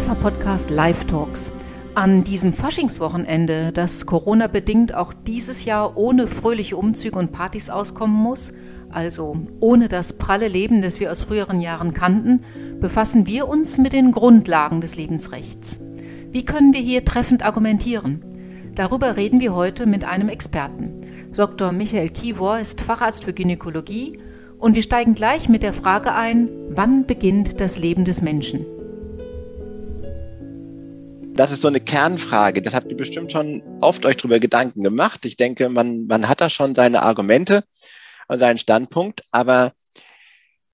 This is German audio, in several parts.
Alpha-Podcast Live Talks. An diesem Faschingswochenende, das Corona-bedingt auch dieses Jahr ohne fröhliche Umzüge und Partys auskommen muss, also ohne das pralle Leben, das wir aus früheren Jahren kannten, befassen wir uns mit den Grundlagen des Lebensrechts. Wie können wir hier treffend argumentieren? Darüber reden wir heute mit einem Experten. Dr. Michael Kivor ist Facharzt für Gynäkologie und wir steigen gleich mit der Frage ein, wann beginnt das Leben des Menschen? Das ist so eine Kernfrage. Das habt ihr bestimmt schon oft euch darüber Gedanken gemacht. Ich denke, man, man hat da schon seine Argumente und seinen Standpunkt, aber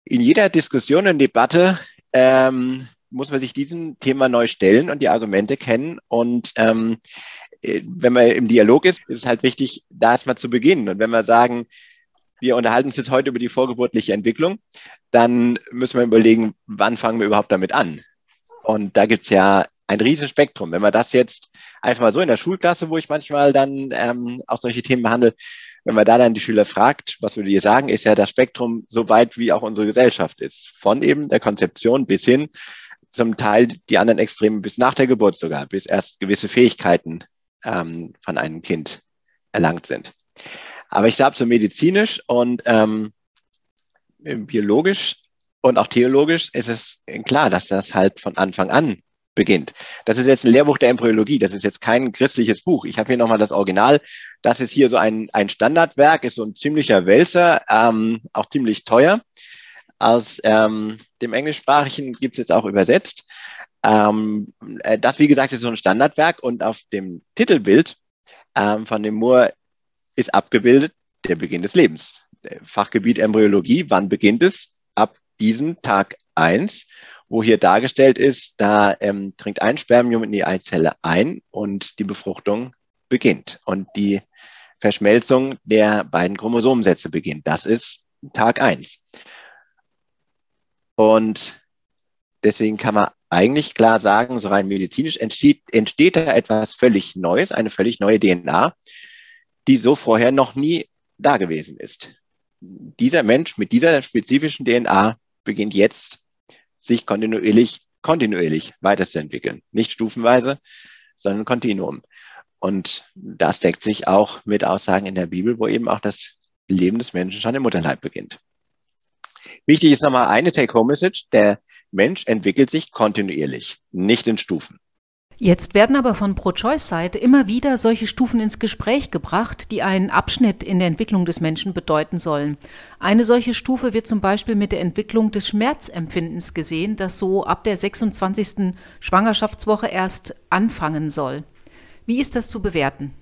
in jeder Diskussion und Debatte ähm, muss man sich diesem Thema neu stellen und die Argumente kennen. Und ähm, äh, wenn man im Dialog ist, ist es halt wichtig, da erstmal zu beginnen. Und wenn wir sagen, wir unterhalten uns jetzt heute über die vorgeburtliche Entwicklung, dann müssen wir überlegen, wann fangen wir überhaupt damit an? Und da gibt's ja ein Riesenspektrum. Wenn man das jetzt einfach mal so in der Schulklasse, wo ich manchmal dann ähm, auch solche Themen behandle, wenn man da dann die Schüler fragt, was würde ihr sagen, ist ja das Spektrum so weit, wie auch unsere Gesellschaft ist. Von eben der Konzeption bis hin zum Teil die anderen Extremen bis nach der Geburt sogar, bis erst gewisse Fähigkeiten ähm, von einem Kind erlangt sind. Aber ich glaube, so medizinisch und ähm, biologisch und auch theologisch ist es klar, dass das halt von Anfang an beginnt. Das ist jetzt ein Lehrbuch der Embryologie, das ist jetzt kein christliches Buch. Ich habe hier nochmal das Original. Das ist hier so ein, ein Standardwerk, ist so ein ziemlicher Wälzer, ähm, auch ziemlich teuer. Aus ähm, dem Englischsprachigen gibt es jetzt auch übersetzt. Ähm, äh, das, wie gesagt, ist so ein Standardwerk und auf dem Titelbild ähm, von dem Moore ist abgebildet der Beginn des Lebens. Fachgebiet Embryologie, wann beginnt es? Ab diesem Tag eins wo hier dargestellt ist, da ähm, dringt ein Spermium in die Eizelle ein und die Befruchtung beginnt und die Verschmelzung der beiden Chromosomensätze beginnt. Das ist Tag eins. Und deswegen kann man eigentlich klar sagen, so rein medizinisch entsteht, entsteht da etwas völlig Neues, eine völlig neue DNA, die so vorher noch nie da gewesen ist. Dieser Mensch mit dieser spezifischen DNA beginnt jetzt sich kontinuierlich, kontinuierlich weiterzuentwickeln. Nicht stufenweise, sondern Kontinuum. Und das deckt sich auch mit Aussagen in der Bibel, wo eben auch das Leben des Menschen schon im Mutterleib beginnt. Wichtig ist nochmal eine Take-Home-Message. Der Mensch entwickelt sich kontinuierlich, nicht in Stufen. Jetzt werden aber von Pro-Choice-Seite immer wieder solche Stufen ins Gespräch gebracht, die einen Abschnitt in der Entwicklung des Menschen bedeuten sollen. Eine solche Stufe wird zum Beispiel mit der Entwicklung des Schmerzempfindens gesehen, das so ab der 26. Schwangerschaftswoche erst anfangen soll. Wie ist das zu bewerten?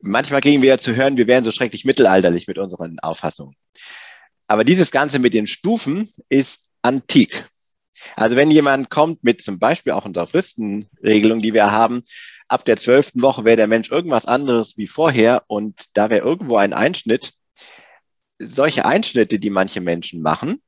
Manchmal kriegen wir ja zu hören, wir wären so schrecklich mittelalterlich mit unseren Auffassungen. Aber dieses Ganze mit den Stufen ist antik. Also wenn jemand kommt mit zum Beispiel auch unserer Fristenregelung, die wir haben, ab der zwölften Woche wäre der Mensch irgendwas anderes wie vorher und da wäre irgendwo ein Einschnitt. Solche Einschnitte, die manche Menschen machen,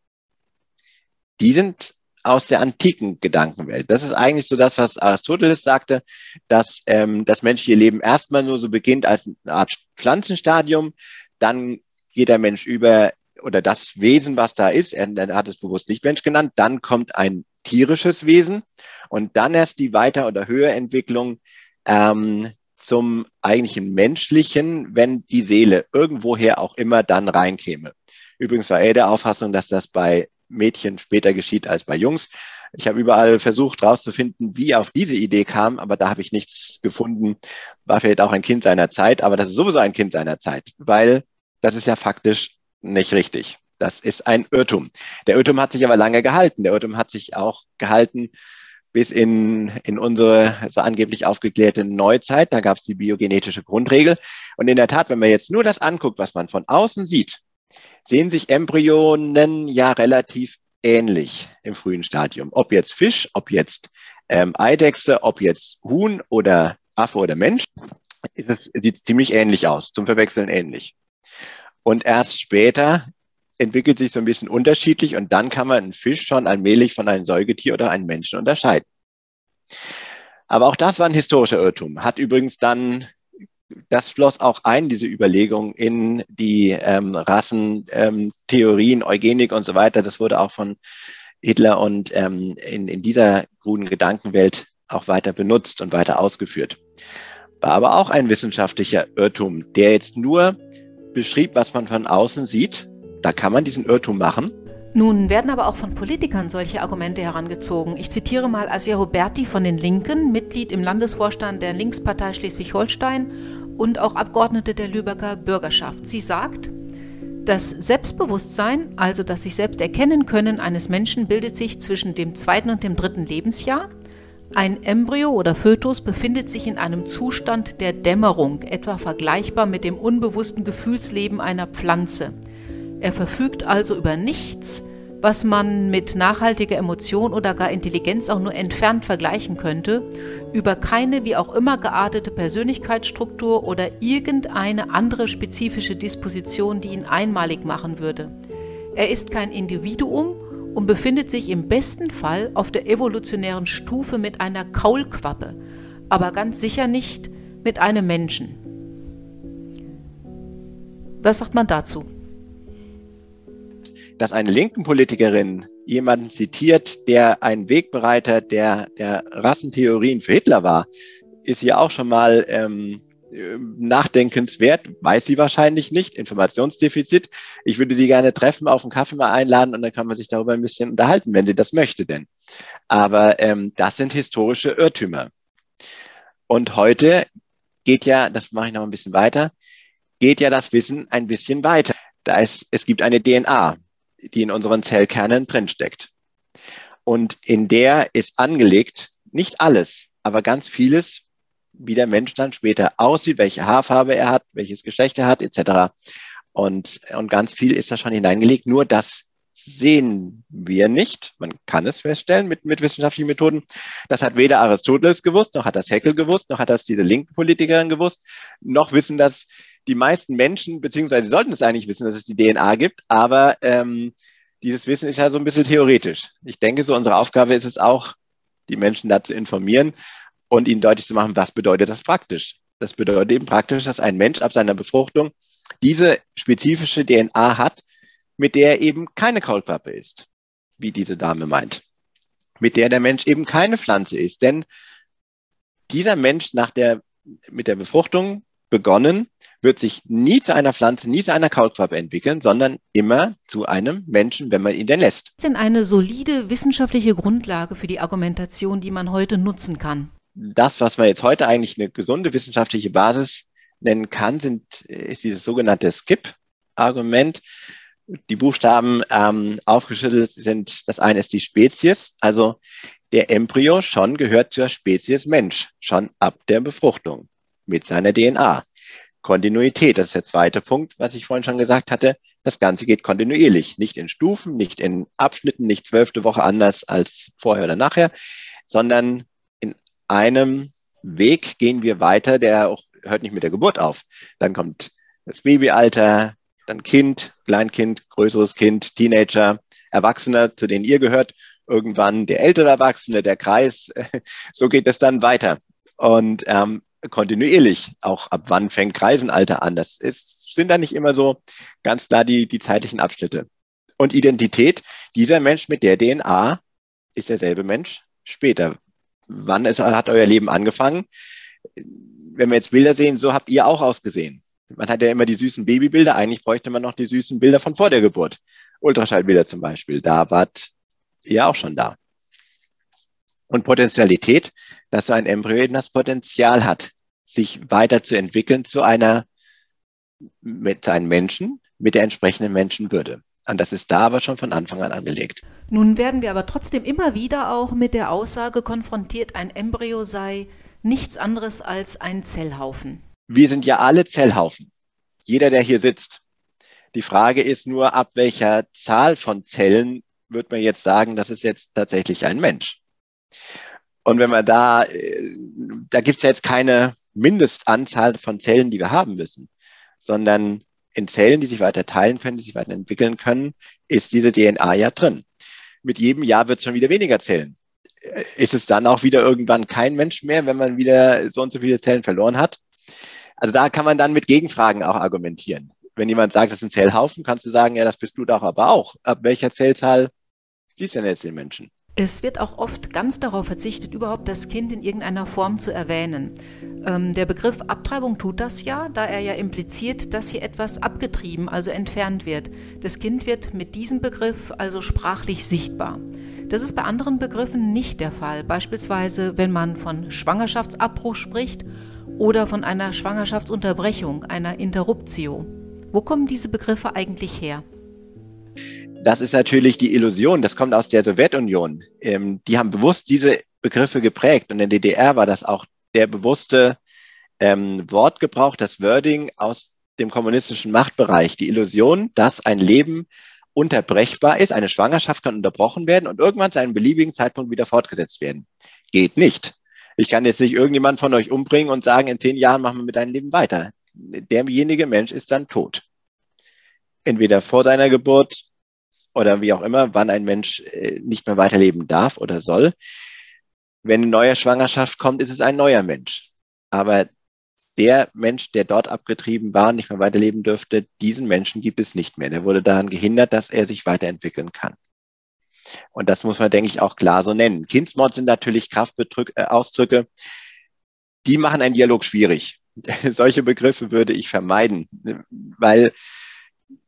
die sind aus der antiken Gedankenwelt. Das ist eigentlich so das, was Aristoteles sagte, dass ähm, das menschliche Leben erstmal nur so beginnt als eine Art Pflanzenstadium, dann geht der Mensch über oder das Wesen, was da ist, er, er hat es bewusst nicht Mensch genannt, dann kommt ein tierisches Wesen und dann erst die Weiter- oder Höherentwicklung ähm, zum eigentlichen menschlichen, wenn die Seele irgendwoher auch immer dann reinkäme. Übrigens war er der Auffassung, dass das bei Mädchen später geschieht als bei Jungs. Ich habe überall versucht herauszufinden, wie auf diese Idee kam, aber da habe ich nichts gefunden. War vielleicht auch ein Kind seiner Zeit, aber das ist sowieso ein Kind seiner Zeit, weil das ist ja faktisch nicht richtig. Das ist ein Irrtum. Der Irrtum hat sich aber lange gehalten. Der Irrtum hat sich auch gehalten bis in, in unsere so angeblich aufgeklärte Neuzeit. Da gab es die biogenetische Grundregel. Und in der Tat, wenn man jetzt nur das anguckt, was man von außen sieht, sehen sich Embryonen ja relativ ähnlich im frühen Stadium. Ob jetzt Fisch, ob jetzt ähm, Eidechse, ob jetzt Huhn oder Affe oder Mensch, es, sieht ziemlich ähnlich aus, zum Verwechseln ähnlich. Und erst später entwickelt sich so ein bisschen unterschiedlich und dann kann man einen Fisch schon allmählich von einem Säugetier oder einem Menschen unterscheiden. Aber auch das war ein historischer Irrtum. Hat übrigens dann, das floss auch ein, diese Überlegung in die ähm, Rassentheorien, ähm, Eugenik und so weiter. Das wurde auch von Hitler und ähm, in, in dieser kruden Gedankenwelt auch weiter benutzt und weiter ausgeführt. War aber auch ein wissenschaftlicher Irrtum, der jetzt nur beschrieb, was man von außen sieht. Da kann man diesen Irrtum machen. Nun werden aber auch von Politikern solche Argumente herangezogen. Ich zitiere mal Asia Huberti von den Linken, Mitglied im Landesvorstand der Linkspartei Schleswig-Holstein und auch Abgeordnete der Lübecker Bürgerschaft. Sie sagt, das Selbstbewusstsein, also das sich selbst erkennen können eines Menschen, bildet sich zwischen dem zweiten und dem dritten Lebensjahr. Ein Embryo oder Fötus befindet sich in einem Zustand der Dämmerung, etwa vergleichbar mit dem unbewussten Gefühlsleben einer Pflanze. Er verfügt also über nichts, was man mit nachhaltiger Emotion oder gar Intelligenz auch nur entfernt vergleichen könnte, über keine wie auch immer geartete Persönlichkeitsstruktur oder irgendeine andere spezifische Disposition, die ihn einmalig machen würde. Er ist kein Individuum und befindet sich im besten Fall auf der evolutionären Stufe mit einer Kaulquappe, aber ganz sicher nicht mit einem Menschen. Was sagt man dazu? dass eine linken Politikerin jemanden zitiert, der ein Wegbereiter der, der Rassentheorien für Hitler war, ist ja auch schon mal ähm, nachdenkenswert, weiß sie wahrscheinlich nicht, Informationsdefizit. Ich würde sie gerne treffen, auf einen Kaffee mal einladen und dann kann man sich darüber ein bisschen unterhalten, wenn sie das möchte denn. Aber ähm, das sind historische Irrtümer. Und heute geht ja, das mache ich noch ein bisschen weiter, geht ja das Wissen ein bisschen weiter. Da ist, es gibt eine DNA die in unseren Zellkernen drinsteckt. Und in der ist angelegt, nicht alles, aber ganz vieles, wie der Mensch dann später aussieht, welche Haarfarbe er hat, welches Geschlecht er hat, etc. Und, und ganz viel ist da schon hineingelegt. Nur das sehen wir nicht. Man kann es feststellen mit, mit wissenschaftlichen Methoden. Das hat weder Aristoteles gewusst, noch hat das Heckel gewusst, noch hat das diese linken Politikerin gewusst, noch wissen das die meisten Menschen, beziehungsweise sollten es eigentlich wissen, dass es die DNA gibt, aber ähm, dieses Wissen ist ja so ein bisschen theoretisch. Ich denke, so unsere Aufgabe ist es auch, die Menschen dazu informieren und ihnen deutlich zu machen, was bedeutet das praktisch. Das bedeutet eben praktisch, dass ein Mensch ab seiner Befruchtung diese spezifische DNA hat, mit der er eben keine Kaulquappe ist, wie diese Dame meint. Mit der der Mensch eben keine Pflanze ist. Denn dieser Mensch nach der, mit der Befruchtung begonnen, wird sich nie zu einer Pflanze, nie zu einer Kaulquappe entwickeln, sondern immer zu einem Menschen, wenn man ihn denn lässt. Was ist denn eine solide wissenschaftliche Grundlage für die Argumentation, die man heute nutzen kann? Das, was man jetzt heute eigentlich eine gesunde wissenschaftliche Basis nennen kann, sind, ist dieses sogenannte Skip-Argument. Die Buchstaben ähm, aufgeschüttelt sind, das eine ist die Spezies, also der Embryo schon gehört zur Spezies Mensch, schon ab der Befruchtung mit seiner DNA. Kontinuität, das ist der zweite Punkt, was ich vorhin schon gesagt hatte. Das Ganze geht kontinuierlich, nicht in Stufen, nicht in Abschnitten, nicht zwölfte Woche anders als vorher oder nachher, sondern einem Weg gehen wir weiter, der auch hört nicht mit der Geburt auf. Dann kommt das Babyalter, dann Kind, Kleinkind, größeres Kind, Teenager, Erwachsener, zu denen ihr gehört, irgendwann der ältere Erwachsene, der Kreis. So geht es dann weiter. Und ähm, kontinuierlich. Auch ab wann fängt Kreisenalter an? Das ist, sind da nicht immer so ganz klar die, die zeitlichen Abschnitte. Und Identität, dieser Mensch mit der DNA ist derselbe Mensch später. Wann ist, hat euer Leben angefangen? Wenn wir jetzt Bilder sehen, so habt ihr auch ausgesehen. Man hat ja immer die süßen Babybilder, eigentlich bräuchte man noch die süßen Bilder von vor der Geburt. Ultraschallbilder zum Beispiel, da wart ihr auch schon da. Und Potentialität, dass so ein Embryo eben das Potenzial hat, sich weiterzuentwickeln zu einer, mit einem Menschen, mit der entsprechenden Menschenwürde. Und das ist da aber schon von Anfang an angelegt. Nun werden wir aber trotzdem immer wieder auch mit der Aussage konfrontiert, ein Embryo sei nichts anderes als ein Zellhaufen. Wir sind ja alle Zellhaufen. Jeder, der hier sitzt. Die Frage ist nur, ab welcher Zahl von Zellen wird man jetzt sagen, das ist jetzt tatsächlich ein Mensch. Und wenn man da, äh, da gibt es ja jetzt keine Mindestanzahl von Zellen, die wir haben müssen, sondern in Zellen, die sich weiter teilen können, die sich weiterentwickeln können, ist diese DNA ja drin. Mit jedem Jahr wird es schon wieder weniger Zellen. Äh, ist es dann auch wieder irgendwann kein Mensch mehr, wenn man wieder so und so viele Zellen verloren hat? Also da kann man dann mit Gegenfragen auch argumentieren. Wenn jemand sagt, das ist ein Zellhaufen, kannst du sagen, ja, das bist du doch aber auch. Ab welcher Zellzahl Sie ist ja jetzt den Menschen. Es wird auch oft ganz darauf verzichtet, überhaupt das Kind in irgendeiner Form zu erwähnen. Ähm, der Begriff Abtreibung tut das ja, da er ja impliziert, dass hier etwas abgetrieben, also entfernt wird. Das Kind wird mit diesem Begriff also sprachlich sichtbar. Das ist bei anderen Begriffen nicht der Fall, beispielsweise wenn man von Schwangerschaftsabbruch spricht oder von einer Schwangerschaftsunterbrechung, einer Interruptio. Wo kommen diese Begriffe eigentlich her? Das ist natürlich die Illusion, das kommt aus der Sowjetunion. Ähm, die haben bewusst diese Begriffe geprägt und in der DDR war das auch der bewusste ähm, Wortgebrauch, das Wording aus dem kommunistischen Machtbereich. Die Illusion, dass ein Leben unterbrechbar ist, eine Schwangerschaft kann unterbrochen werden und irgendwann zu einem beliebigen Zeitpunkt wieder fortgesetzt werden. Geht nicht. Ich kann jetzt nicht irgendjemand von euch umbringen und sagen, in zehn Jahren machen wir mit deinem Leben weiter. Derjenige Mensch ist dann tot. Entweder vor seiner Geburt oder wie auch immer, wann ein Mensch äh, nicht mehr weiterleben darf oder soll. Wenn eine neue Schwangerschaft kommt, ist es ein neuer Mensch. Aber der Mensch, der dort abgetrieben war und nicht mehr weiterleben dürfte, diesen Menschen gibt es nicht mehr. Der wurde daran gehindert, dass er sich weiterentwickeln kann. Und das muss man, denke ich, auch klar so nennen. Kindsmord sind natürlich Kraftausdrücke, äh, die machen einen Dialog schwierig. Solche Begriffe würde ich vermeiden, weil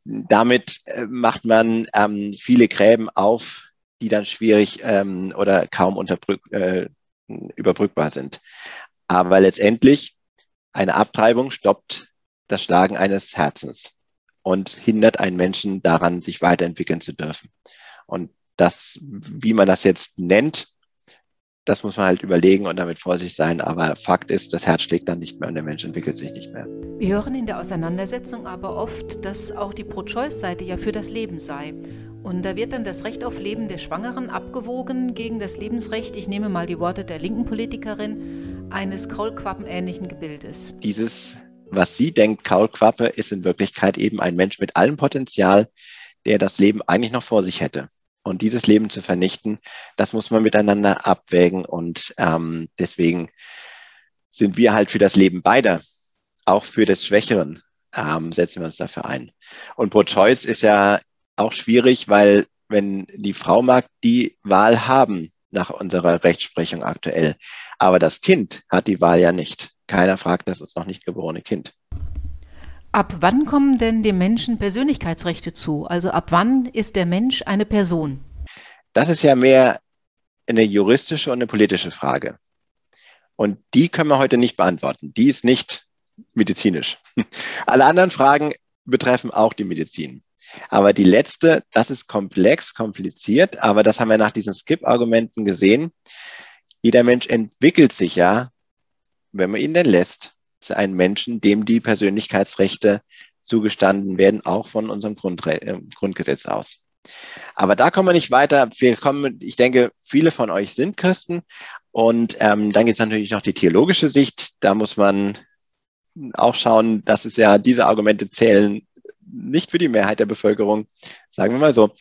damit äh, macht man ähm, viele Gräben auf, die dann schwierig ähm, oder kaum äh, überbrückbar sind. Aber letztendlich, eine Abtreibung stoppt das Schlagen eines Herzens und hindert einen Menschen daran, sich weiterentwickeln zu dürfen. Und das, wie man das jetzt nennt, das muss man halt überlegen und damit vorsichtig sein. Aber Fakt ist, das Herz schlägt dann nicht mehr und der Mensch entwickelt sich nicht mehr. Wir hören in der Auseinandersetzung aber oft, dass auch die Pro-Choice-Seite ja für das Leben sei. Und da wird dann das Recht auf Leben der Schwangeren abgewogen gegen das Lebensrecht, ich nehme mal die Worte der linken Politikerin, eines Kaulquappenähnlichen Gebildes. Dieses, was sie denkt, Kaulquappe, ist in Wirklichkeit eben ein Mensch mit allem Potenzial, der das Leben eigentlich noch vor sich hätte. Und dieses Leben zu vernichten, das muss man miteinander abwägen. Und ähm, deswegen sind wir halt für das Leben beider, auch für des Schwächeren, ähm, setzen wir uns dafür ein. Und Pro-Choice ist ja auch schwierig, weil wenn die Frau mag die Wahl haben nach unserer Rechtsprechung aktuell, aber das Kind hat die Wahl ja nicht. Keiner fragt das uns noch nicht geborene Kind. Ab wann kommen denn dem Menschen Persönlichkeitsrechte zu? Also ab wann ist der Mensch eine Person? Das ist ja mehr eine juristische und eine politische Frage. Und die können wir heute nicht beantworten. Die ist nicht medizinisch. Alle anderen Fragen betreffen auch die Medizin. Aber die letzte, das ist komplex, kompliziert, aber das haben wir nach diesen Skip-Argumenten gesehen. Jeder Mensch entwickelt sich ja, wenn man ihn denn lässt, ein Menschen, dem die Persönlichkeitsrechte zugestanden werden, auch von unserem Grundre äh, Grundgesetz aus. Aber da kommen wir nicht weiter. Wir kommen, ich denke, viele von euch sind Christen. Und ähm, dann gibt es natürlich noch die theologische Sicht. Da muss man auch schauen, dass es ja diese Argumente zählen nicht für die Mehrheit der Bevölkerung, sagen wir mal so.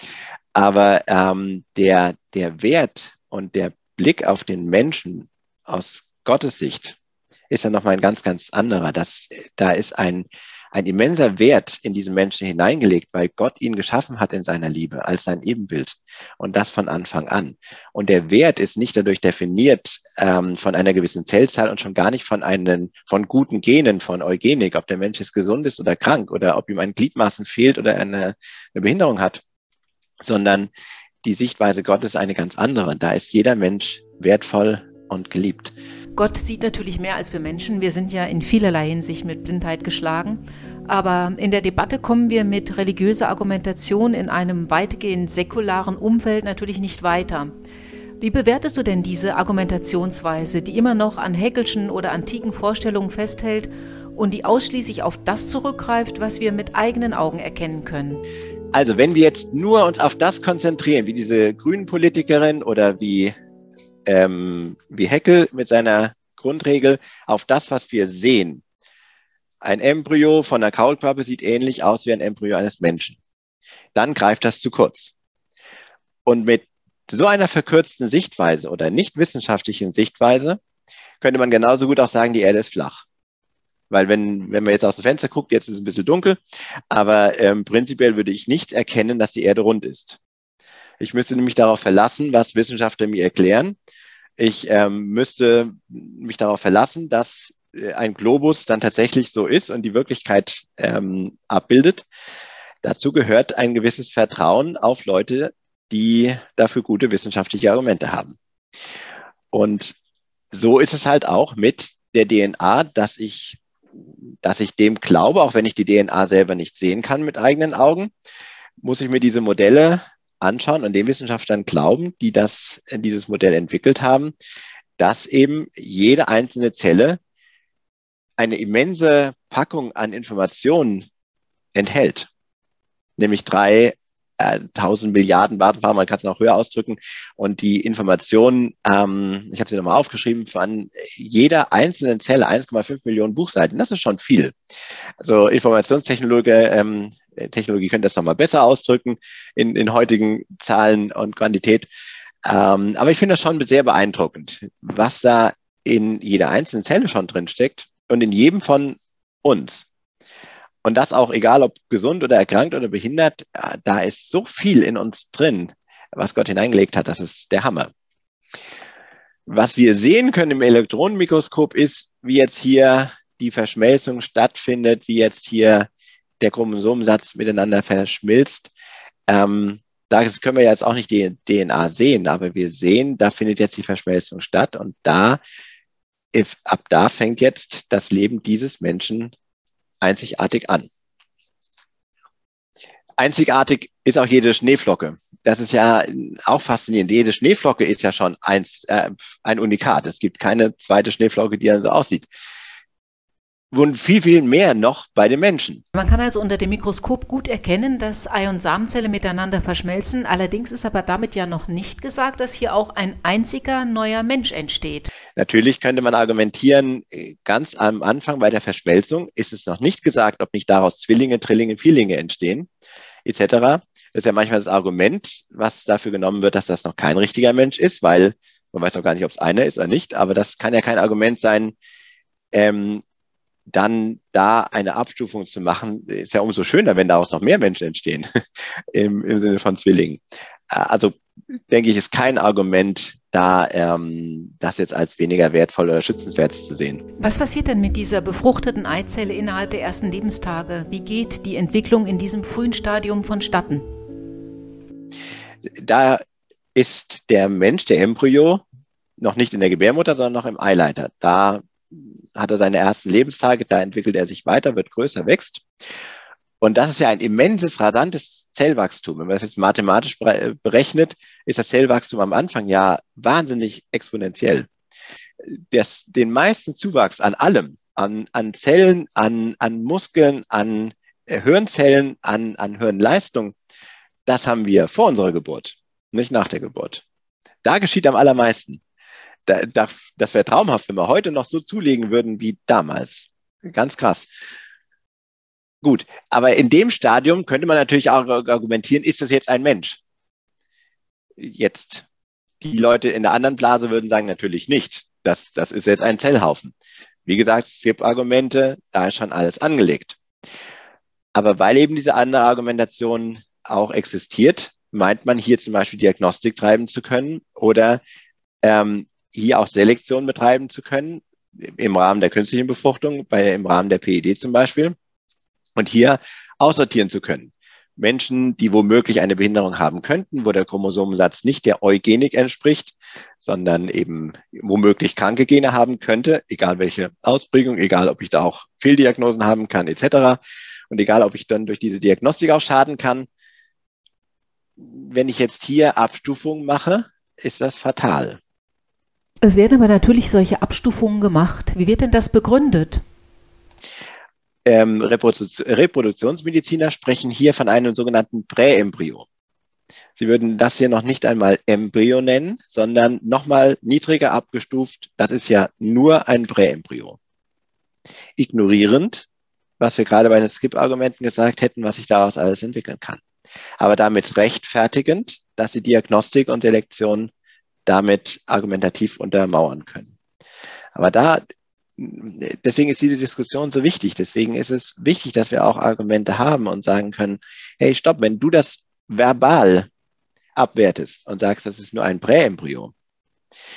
Aber ähm, der, der Wert und der Blick auf den Menschen aus Gottes Sicht, ist ja nochmal ein ganz, ganz anderer. Das, da ist ein, ein immenser Wert in diesen Menschen hineingelegt, weil Gott ihn geschaffen hat in seiner Liebe als sein Ebenbild und das von Anfang an. Und der Wert ist nicht dadurch definiert ähm, von einer gewissen Zellzahl und schon gar nicht von einen von guten Genen, von Eugenik, ob der Mensch jetzt gesund ist oder krank oder ob ihm ein Gliedmaßen fehlt oder eine, eine Behinderung hat, sondern die Sichtweise Gottes eine ganz andere. Da ist jeder Mensch wertvoll und geliebt. Gott sieht natürlich mehr als wir Menschen. Wir sind ja in vielerlei Hinsicht mit Blindheit geschlagen. Aber in der Debatte kommen wir mit religiöser Argumentation in einem weitgehend säkularen Umfeld natürlich nicht weiter. Wie bewertest du denn diese Argumentationsweise, die immer noch an Heckelschen oder antiken Vorstellungen festhält und die ausschließlich auf das zurückgreift, was wir mit eigenen Augen erkennen können? Also wenn wir jetzt nur uns auf das konzentrieren, wie diese grünen Politikerin oder wie ähm, wie Heckel mit seiner Grundregel auf das, was wir sehen. Ein Embryo von einer Kaulquappe sieht ähnlich aus wie ein Embryo eines Menschen. Dann greift das zu kurz. Und mit so einer verkürzten Sichtweise oder nicht wissenschaftlichen Sichtweise könnte man genauso gut auch sagen, die Erde ist flach. Weil wenn, wenn man jetzt aus dem Fenster guckt, jetzt ist es ein bisschen dunkel, aber ähm, prinzipiell würde ich nicht erkennen, dass die Erde rund ist. Ich müsste nämlich darauf verlassen, was Wissenschaftler mir erklären. Ich ähm, müsste mich darauf verlassen, dass äh, ein Globus dann tatsächlich so ist und die Wirklichkeit ähm, abbildet. Dazu gehört ein gewisses Vertrauen auf Leute, die dafür gute wissenschaftliche Argumente haben. Und so ist es halt auch mit der DNA, dass ich, dass ich dem glaube, auch wenn ich die DNA selber nicht sehen kann mit eigenen Augen, muss ich mir diese Modelle anschauen und den Wissenschaftlern glauben, die das, dieses Modell entwickelt haben, dass eben jede einzelne Zelle eine immense Packung an Informationen enthält, nämlich drei äh, 1000 Milliarden Datenfarben, man kann es noch höher ausdrücken. Und die Informationen, ähm, ich habe sie nochmal aufgeschrieben, von jeder einzelnen Zelle 1,5 Millionen Buchseiten, das ist schon viel. Also Informationstechnologie ähm, Technologie könnte das nochmal besser ausdrücken in, in heutigen Zahlen und Quantität. Ähm, aber ich finde das schon sehr beeindruckend, was da in jeder einzelnen Zelle schon drin steckt und in jedem von uns. Und das auch egal, ob gesund oder erkrankt oder behindert, äh, da ist so viel in uns drin, was Gott hineingelegt hat, das ist der Hammer. Was wir sehen können im Elektronenmikroskop ist, wie jetzt hier die Verschmelzung stattfindet, wie jetzt hier der Chromosomensatz miteinander verschmilzt. Ähm, da können wir jetzt auch nicht die DNA sehen, aber wir sehen, da findet jetzt die Verschmelzung statt und da, if, ab da fängt jetzt das Leben dieses Menschen einzigartig an. Einzigartig ist auch jede Schneeflocke. Das ist ja auch faszinierend. Jede Schneeflocke ist ja schon eins, äh, ein Unikat. Es gibt keine zweite Schneeflocke, die dann so aussieht und viel, viel mehr noch bei den Menschen. Man kann also unter dem Mikroskop gut erkennen, dass Ei- und Samenzelle miteinander verschmelzen. Allerdings ist aber damit ja noch nicht gesagt, dass hier auch ein einziger neuer Mensch entsteht. Natürlich könnte man argumentieren, ganz am Anfang bei der Verschmelzung ist es noch nicht gesagt, ob nicht daraus Zwillinge, Trillinge, Vierlinge entstehen, etc. Das ist ja manchmal das Argument, was dafür genommen wird, dass das noch kein richtiger Mensch ist, weil man weiß noch gar nicht, ob es einer ist oder nicht, aber das kann ja kein Argument sein, ähm, dann da eine Abstufung zu machen, ist ja umso schöner, wenn daraus noch mehr Menschen entstehen, im, im Sinne von Zwillingen. Äh, also denke ich, ist kein Argument, da ähm, das jetzt als weniger wertvoll oder schützenswert zu sehen. Was passiert denn mit dieser befruchteten Eizelle innerhalb der ersten Lebenstage? Wie geht die Entwicklung in diesem frühen Stadium vonstatten? Da ist der Mensch, der Embryo, noch nicht in der Gebärmutter, sondern noch im Eileiter. Da hat er seine ersten Lebenstage, da entwickelt er sich weiter, wird größer, wächst. Und das ist ja ein immenses, rasantes Zellwachstum. Wenn man das jetzt mathematisch berechnet, ist das Zellwachstum am Anfang ja wahnsinnig exponentiell. Das, den meisten Zuwachs an allem, an, an Zellen, an, an Muskeln, an äh, Hirnzellen, an, an Hirnleistung, das haben wir vor unserer Geburt, nicht nach der Geburt. Da geschieht am allermeisten da, da, das wäre traumhaft, wenn wir heute noch so zulegen würden wie damals. Ganz krass. Gut, aber in dem Stadium könnte man natürlich auch argumentieren, ist das jetzt ein Mensch? Jetzt, die Leute in der anderen Blase würden sagen, natürlich nicht. Das, das ist jetzt ein Zellhaufen. Wie gesagt, es gibt Argumente, da ist schon alles angelegt. Aber weil eben diese andere Argumentation auch existiert, meint man hier zum Beispiel Diagnostik treiben zu können oder ähm, hier auch Selektion betreiben zu können, im Rahmen der künstlichen Befruchtung, bei, im Rahmen der PED zum Beispiel, und hier aussortieren zu können. Menschen, die womöglich eine Behinderung haben könnten, wo der Chromosomensatz nicht der Eugenik entspricht, sondern eben womöglich kranke Gene haben könnte, egal welche Ausprägung, egal ob ich da auch Fehldiagnosen haben kann, etc. Und egal, ob ich dann durch diese Diagnostik auch schaden kann. Wenn ich jetzt hier Abstufungen mache, ist das fatal. Es werden aber natürlich solche Abstufungen gemacht. Wie wird denn das begründet? Ähm, Reproduktionsmediziner sprechen hier von einem sogenannten Präembryo. Sie würden das hier noch nicht einmal Embryo nennen, sondern nochmal niedriger abgestuft. Das ist ja nur ein Präembryo. Ignorierend, was wir gerade bei den Skip-Argumenten gesagt hätten, was sich daraus alles entwickeln kann. Aber damit rechtfertigend, dass die Diagnostik und Selektion damit argumentativ untermauern können. Aber da, deswegen ist diese Diskussion so wichtig. Deswegen ist es wichtig, dass wir auch Argumente haben und sagen können, hey, stopp, wenn du das verbal abwertest und sagst, das ist nur ein Präembryo,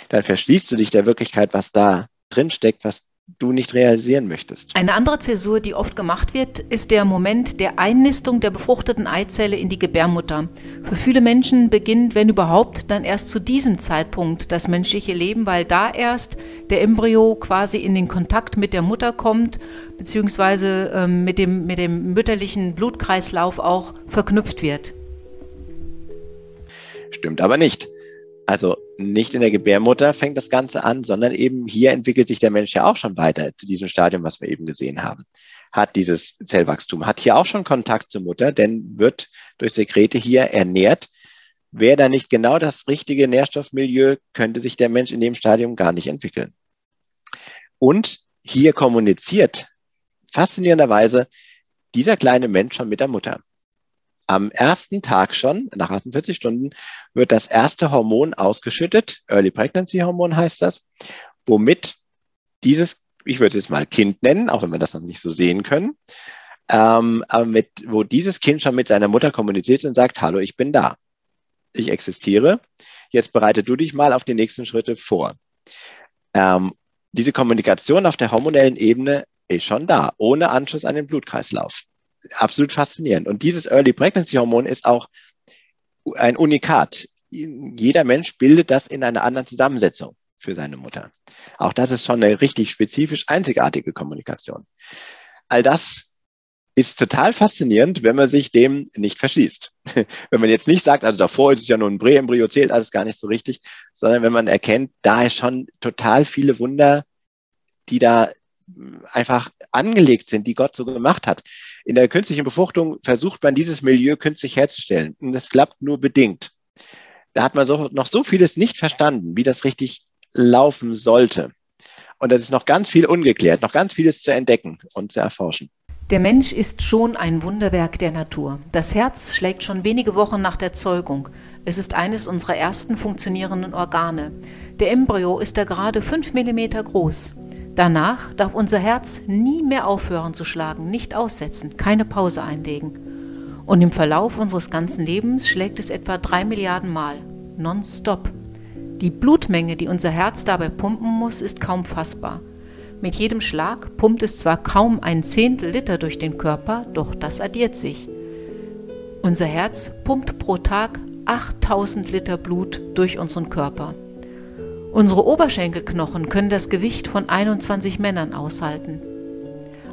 dann verschließt du dich der Wirklichkeit, was da drin steckt, was du nicht realisieren möchtest. Eine andere Zäsur, die oft gemacht wird, ist der Moment der Einnistung der befruchteten Eizelle in die Gebärmutter. Für viele Menschen beginnt, wenn überhaupt, dann erst zu diesem Zeitpunkt das menschliche Leben, weil da erst der Embryo quasi in den Kontakt mit der Mutter kommt, beziehungsweise ähm, mit, dem, mit dem mütterlichen Blutkreislauf auch verknüpft wird. Stimmt aber nicht. Also nicht in der Gebärmutter fängt das Ganze an, sondern eben hier entwickelt sich der Mensch ja auch schon weiter zu diesem Stadium, was wir eben gesehen haben. Hat dieses Zellwachstum, hat hier auch schon Kontakt zur Mutter, denn wird durch Sekrete hier ernährt. Wäre da nicht genau das richtige Nährstoffmilieu, könnte sich der Mensch in dem Stadium gar nicht entwickeln. Und hier kommuniziert faszinierenderweise dieser kleine Mensch schon mit der Mutter am ersten Tag schon, nach 48 Stunden, wird das erste Hormon ausgeschüttet. Early Pregnancy Hormon heißt das, womit dieses, ich würde es jetzt mal Kind nennen, auch wenn wir das noch nicht so sehen können, ähm, aber mit, wo dieses Kind schon mit seiner Mutter kommuniziert und sagt, hallo, ich bin da. Ich existiere. Jetzt bereite du dich mal auf die nächsten Schritte vor. Ähm, diese Kommunikation auf der hormonellen Ebene ist schon da, ohne Anschluss an den Blutkreislauf absolut faszinierend. Und dieses Early Pregnancy Hormon ist auch ein Unikat. Jeder Mensch bildet das in einer anderen Zusammensetzung für seine Mutter. Auch das ist schon eine richtig spezifisch einzigartige Kommunikation. All das ist total faszinierend, wenn man sich dem nicht verschließt. wenn man jetzt nicht sagt, also davor ist es ja nur ein Präembryo, zählt alles gar nicht so richtig, sondern wenn man erkennt, da ist schon total viele Wunder, die da einfach angelegt sind, die Gott so gemacht hat. In der künstlichen Befruchtung versucht man dieses Milieu künstlich herzustellen und das klappt nur bedingt. Da hat man so, noch so vieles nicht verstanden, wie das richtig laufen sollte. Und das ist noch ganz viel ungeklärt, noch ganz vieles zu entdecken und zu erforschen. Der Mensch ist schon ein Wunderwerk der Natur. Das Herz schlägt schon wenige Wochen nach der Zeugung. Es ist eines unserer ersten funktionierenden Organe. Der Embryo ist da gerade fünf Millimeter groß. Danach darf unser Herz nie mehr aufhören zu schlagen, nicht aussetzen, keine Pause einlegen. Und im Verlauf unseres ganzen Lebens schlägt es etwa drei Milliarden Mal, nonstop. Die Blutmenge, die unser Herz dabei pumpen muss, ist kaum fassbar. Mit jedem Schlag pumpt es zwar kaum ein Zehntel Liter durch den Körper, doch das addiert sich. Unser Herz pumpt pro Tag 8000 Liter Blut durch unseren Körper. Unsere Oberschenkelknochen können das Gewicht von 21 Männern aushalten.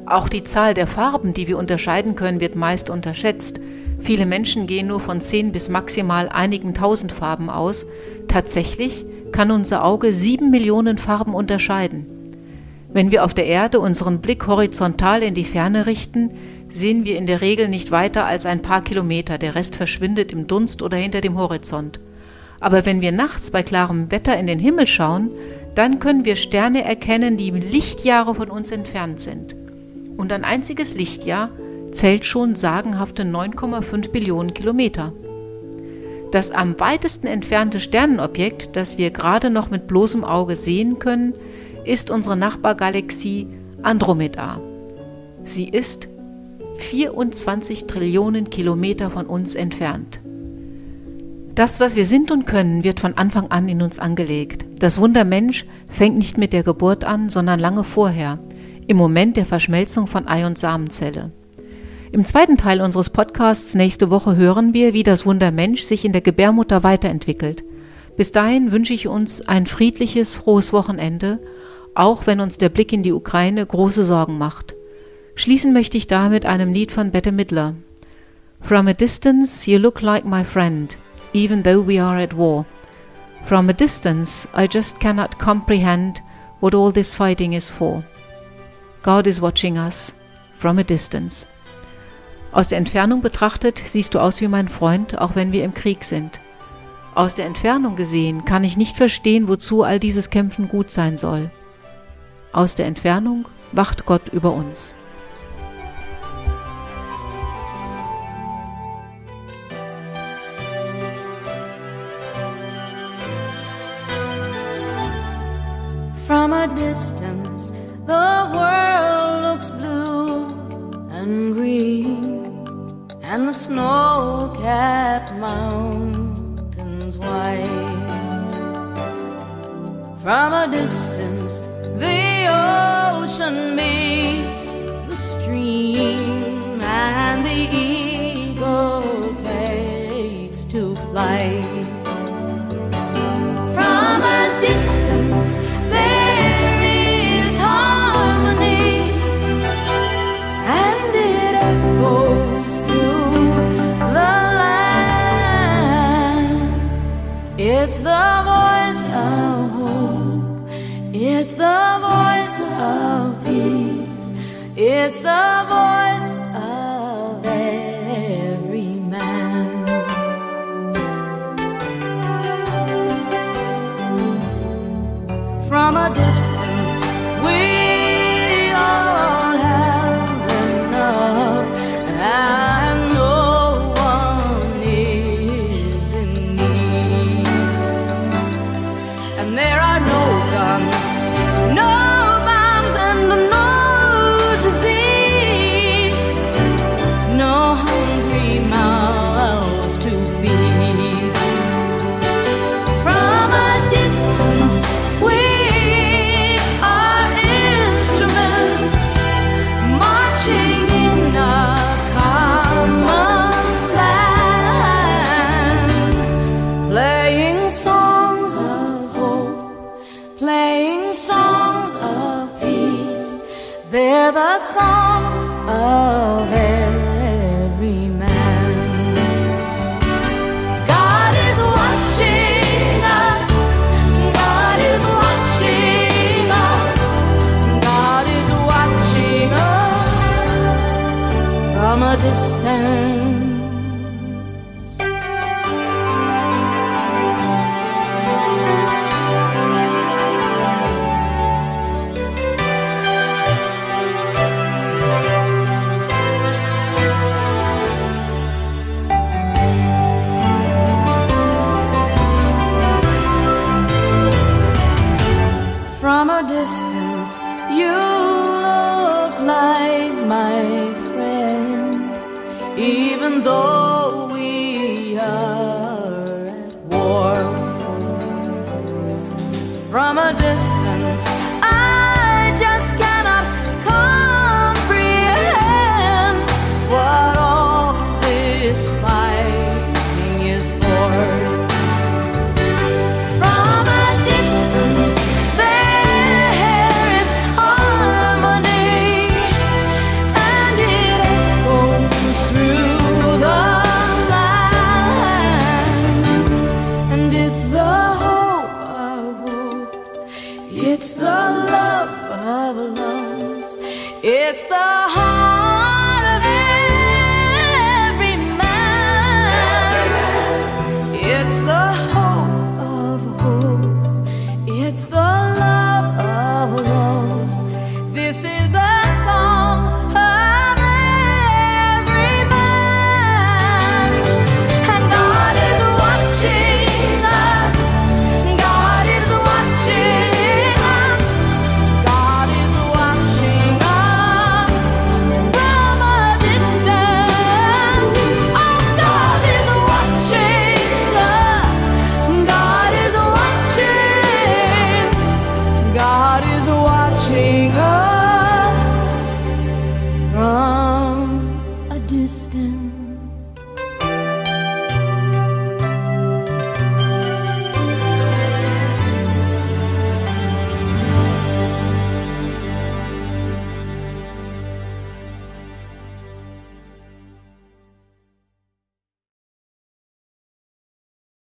Auch die Zahl der Farben, die wir unterscheiden können, wird meist unterschätzt. Viele Menschen gehen nur von 10 bis maximal einigen tausend Farben aus. Tatsächlich kann unser Auge sieben Millionen Farben unterscheiden. Wenn wir auf der Erde unseren Blick horizontal in die Ferne richten, sehen wir in der Regel nicht weiter als ein paar Kilometer, der Rest verschwindet im Dunst oder hinter dem Horizont. Aber wenn wir nachts bei klarem Wetter in den Himmel schauen, dann können wir Sterne erkennen, die Lichtjahre von uns entfernt sind. Und ein einziges Lichtjahr zählt schon sagenhafte 9,5 Billionen Kilometer. Das am weitesten entfernte Sternenobjekt, das wir gerade noch mit bloßem Auge sehen können, ist unsere Nachbargalaxie Andromeda. Sie ist 24 Trillionen Kilometer von uns entfernt. Das, was wir sind und können, wird von Anfang an in uns angelegt. Das Wunder Mensch fängt nicht mit der Geburt an, sondern lange vorher, im Moment der Verschmelzung von Ei- und Samenzelle. Im zweiten Teil unseres Podcasts nächste Woche hören wir, wie das Wunder Mensch sich in der Gebärmutter weiterentwickelt. Bis dahin wünsche ich uns ein friedliches, frohes Wochenende, auch wenn uns der Blick in die Ukraine große Sorgen macht. Schließen möchte ich da mit einem Lied von Bette Midler. From a distance you look like my friend even though we are at war. From a distance, I just cannot comprehend what all this fighting is for. God is watching us from a distance. Aus der Entfernung betrachtet siehst du aus wie mein Freund, auch wenn wir im Krieg sind. Aus der Entfernung gesehen kann ich nicht verstehen, wozu all dieses Kämpfen gut sein soll. Aus der Entfernung wacht Gott über uns. distance, the world looks blue and green, and the snow capped mountains white. From a distance, the voice of peace. It's the voice of every man. From a distance. even though we are at war. From a distance.